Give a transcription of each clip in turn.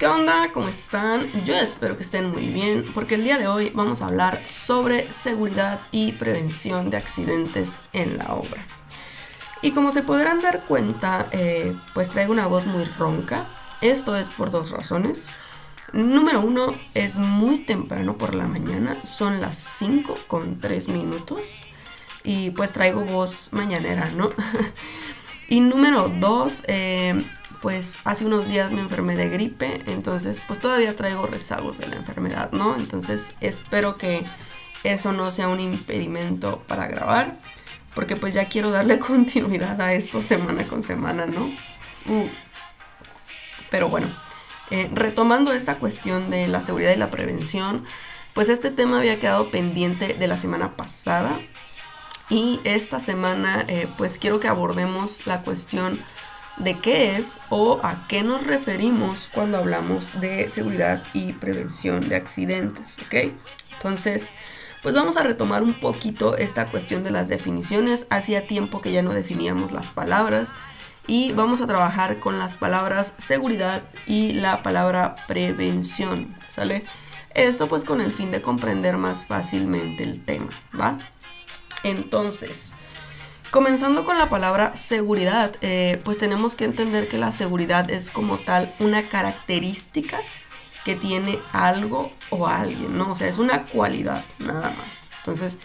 ¿Qué onda? ¿Cómo están? Yo espero que estén muy bien porque el día de hoy vamos a hablar sobre seguridad y prevención de accidentes en la obra. Y como se podrán dar cuenta, eh, pues traigo una voz muy ronca. Esto es por dos razones. Número uno, es muy temprano por la mañana, son las 5 con 3 minutos y pues traigo voz mañanera, ¿no? y número dos, eh, pues hace unos días me enfermé de gripe, entonces pues todavía traigo rezagos de la enfermedad, ¿no? Entonces espero que eso no sea un impedimento para grabar, porque pues ya quiero darle continuidad a esto semana con semana, ¿no? Mm. Pero bueno, eh, retomando esta cuestión de la seguridad y la prevención, pues este tema había quedado pendiente de la semana pasada y esta semana eh, pues quiero que abordemos la cuestión de qué es o a qué nos referimos cuando hablamos de seguridad y prevención de accidentes, ¿ok? Entonces, pues vamos a retomar un poquito esta cuestión de las definiciones. Hacía tiempo que ya no definíamos las palabras y vamos a trabajar con las palabras seguridad y la palabra prevención, ¿sale? Esto pues con el fin de comprender más fácilmente el tema, ¿va? Entonces, Comenzando con la palabra seguridad, eh, pues tenemos que entender que la seguridad es como tal una característica que tiene algo o alguien, ¿no? O sea, es una cualidad, nada más. Entonces,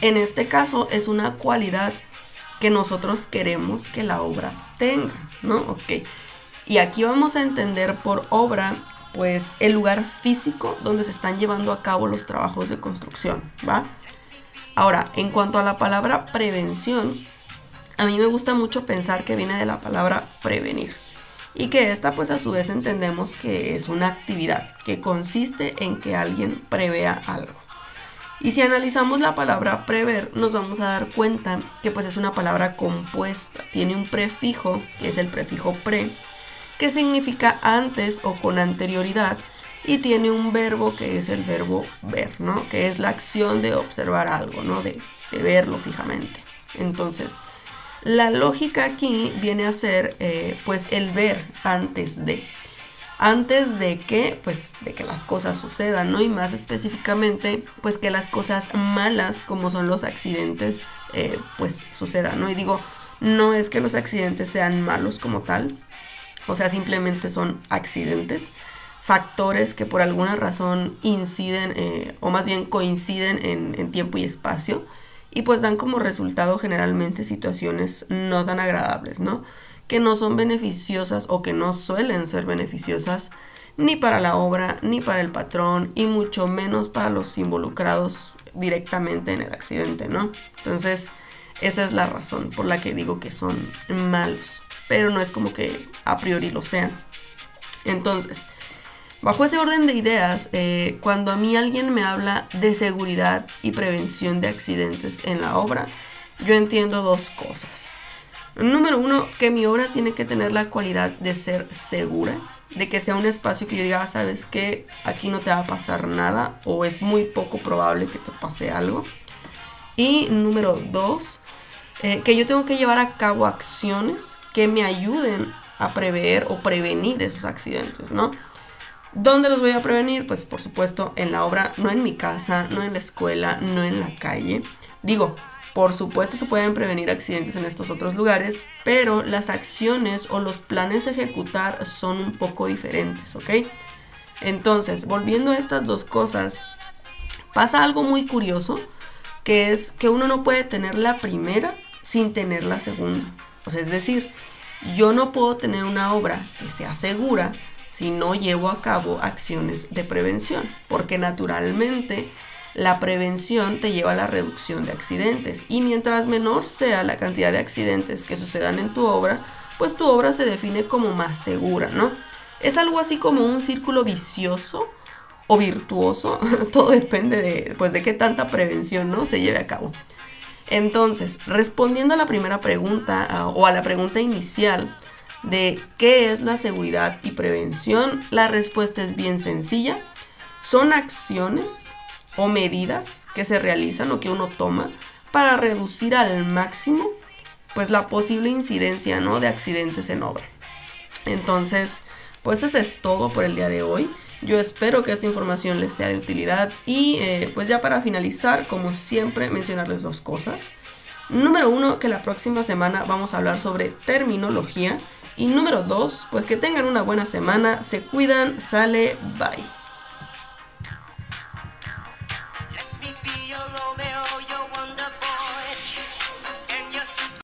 en este caso es una cualidad que nosotros queremos que la obra tenga, ¿no? Ok. Y aquí vamos a entender por obra, pues, el lugar físico donde se están llevando a cabo los trabajos de construcción, ¿va? Ahora, en cuanto a la palabra prevención, a mí me gusta mucho pensar que viene de la palabra prevenir y que esta pues a su vez entendemos que es una actividad que consiste en que alguien prevea algo. Y si analizamos la palabra prever, nos vamos a dar cuenta que pues es una palabra compuesta, tiene un prefijo, que es el prefijo pre, que significa antes o con anterioridad, y tiene un verbo que es el verbo ver, ¿no? Que es la acción de observar algo, ¿no? De, verlo fijamente. Entonces, la lógica aquí viene a ser eh, pues el ver antes de. Antes de que, pues, de que las cosas sucedan, ¿no? Y más específicamente, pues que las cosas malas, como son los accidentes, eh, pues sucedan, ¿no? Y digo, no es que los accidentes sean malos como tal, o sea, simplemente son accidentes, factores que por alguna razón inciden eh, o más bien coinciden en, tiempo y espacio y pues dan como resultado generalmente situaciones no tan agradables, ¿no? Que no son beneficiosas o que no suelen ser beneficiosas ni para la obra, ni para el patrón y mucho menos para los involucrados directamente en el accidente, ¿no? Entonces, esa es la razón por la que digo que son malos, pero no es como que a priori lo sean. Entonces, Bajo ese orden de ideas, eh, cuando a mí alguien me habla de seguridad y prevención de accidentes en la obra, yo entiendo dos cosas. Número uno, que mi obra tiene que tener la cualidad de ser segura, de que sea un espacio que yo diga, ah, sabes que aquí no te va a pasar nada o es muy poco probable que te pase algo. Y número dos, eh, que yo tengo que llevar a cabo acciones que me ayuden a prever o prevenir esos accidentes, ¿no? ¿Dónde los voy a prevenir? Pues por supuesto en la obra, no en mi casa, no en la escuela, no en la calle. Digo, por supuesto se pueden prevenir accidentes en estos otros lugares, pero las acciones o los planes a ejecutar son un poco diferentes, ¿ok? Entonces, volviendo a estas dos cosas, pasa algo muy curioso, que es que uno no puede tener la primera sin tener la segunda. O sea, es decir, yo no puedo tener una obra que sea segura si no llevo a cabo acciones de prevención, porque naturalmente la prevención te lleva a la reducción de accidentes y mientras menor sea la cantidad de accidentes que sucedan en tu obra, pues tu obra se define como más segura, ¿no? Es algo así como un círculo vicioso o virtuoso, todo depende de, pues, de qué tanta prevención ¿no? se lleve a cabo. Entonces, respondiendo a la primera pregunta o a la pregunta inicial, de qué es la seguridad y prevención, la respuesta es bien sencilla. Son acciones o medidas que se realizan o que uno toma para reducir al máximo pues la posible incidencia ¿no? de accidentes en obra. Entonces, pues eso es todo por el día de hoy. Yo espero que esta información les sea de utilidad y eh, pues ya para finalizar, como siempre, mencionarles dos cosas. Número uno, que la próxima semana vamos a hablar sobre terminología y número dos, pues que tengan una buena semana, se cuidan, sale, bye.